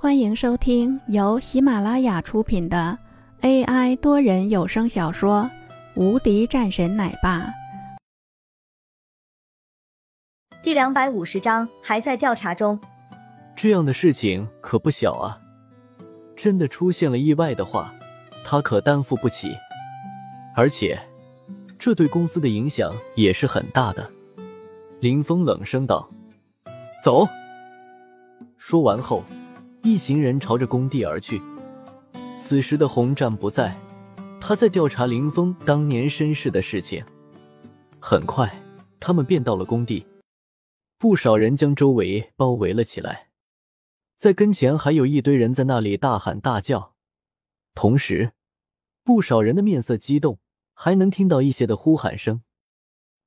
欢迎收听由喜马拉雅出品的 AI 多人有声小说《无敌战神奶爸》第两百五十章，还在调查中。这样的事情可不小啊！真的出现了意外的话，他可担负不起，而且这对公司的影响也是很大的。林峰冷声道：“走。”说完后。一行人朝着工地而去。此时的洪战不在，他在调查林峰当年身世的事情。很快，他们便到了工地，不少人将周围包围了起来，在跟前还有一堆人在那里大喊大叫。同时，不少人的面色激动，还能听到一些的呼喊声：“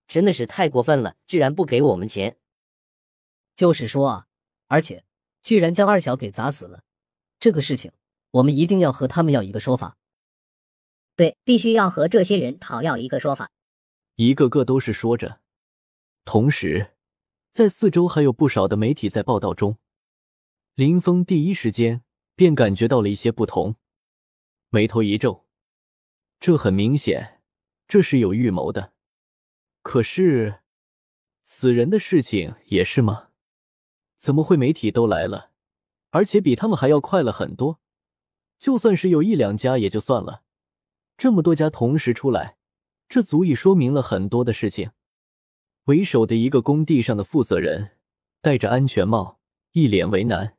真的是太过分了，居然不给我们钱！”就是说，而且。居然将二小给砸死了，这个事情我们一定要和他们要一个说法。对，必须要和这些人讨要一个说法。一个个都是说着，同时在四周还有不少的媒体在报道中。林峰第一时间便感觉到了一些不同，眉头一皱，这很明显，这是有预谋的。可是，死人的事情也是吗？怎么会媒体都来了，而且比他们还要快了很多？就算是有一两家也就算了，这么多家同时出来，这足以说明了很多的事情。为首的一个工地上的负责人戴着安全帽，一脸为难。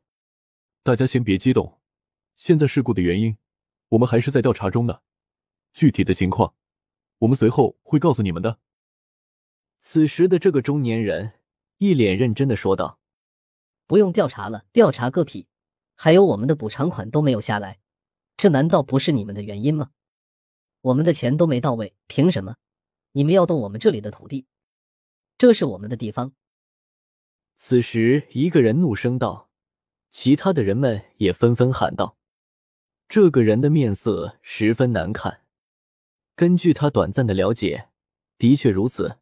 大家先别激动，现在事故的原因我们还是在调查中的，具体的情况我们随后会告诉你们的。此时的这个中年人一脸认真的说道。不用调查了，调查个屁！还有我们的补偿款都没有下来，这难道不是你们的原因吗？我们的钱都没到位，凭什么你们要动我们这里的土地？这是我们的地方。此时，一个人怒声道，其他的人们也纷纷喊道：“这个人的面色十分难看。根据他短暂的了解，的确如此。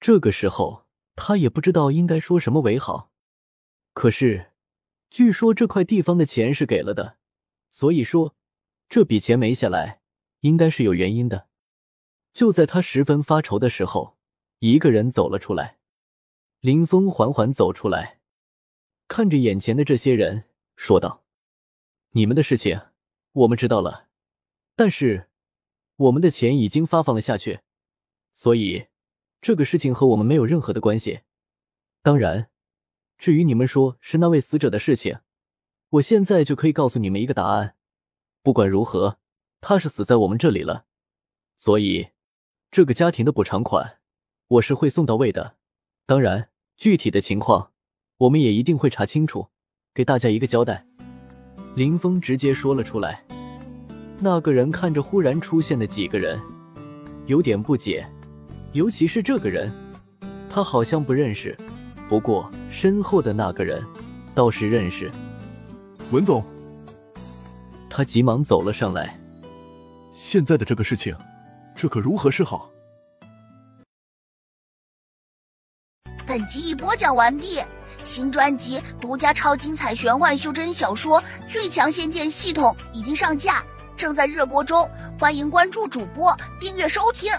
这个时候，他也不知道应该说什么为好。”可是，据说这块地方的钱是给了的，所以说这笔钱没下来，应该是有原因的。就在他十分发愁的时候，一个人走了出来。林峰缓缓走出来，看着眼前的这些人，说道：“你们的事情我们知道了，但是我们的钱已经发放了下去，所以这个事情和我们没有任何的关系。当然。”至于你们说是那位死者的事情，我现在就可以告诉你们一个答案。不管如何，他是死在我们这里了，所以这个家庭的补偿款我是会送到位的。当然，具体的情况我们也一定会查清楚，给大家一个交代。林峰直接说了出来。那个人看着忽然出现的几个人，有点不解，尤其是这个人，他好像不认识。不过，身后的那个人倒是认识文总，他急忙走了上来。现在的这个事情，这可如何是好？本集已播讲完毕，新专辑独家超精彩玄幻修真小说《最强仙剑系统》已经上架，正在热播中，欢迎关注主播，订阅收听。